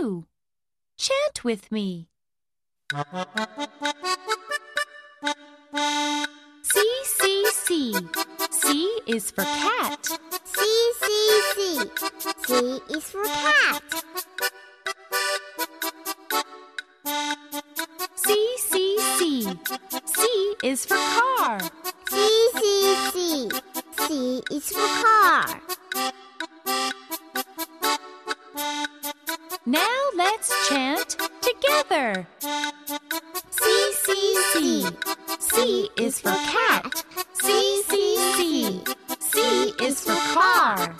too. Chant with me. C, C, C. C is for cat. C, C, C. C is for cat. C, C, C. C is for car. C, C, C. C is for car. Now let's chant together. C, C, C. C is for cat. C, C, C. C is for car.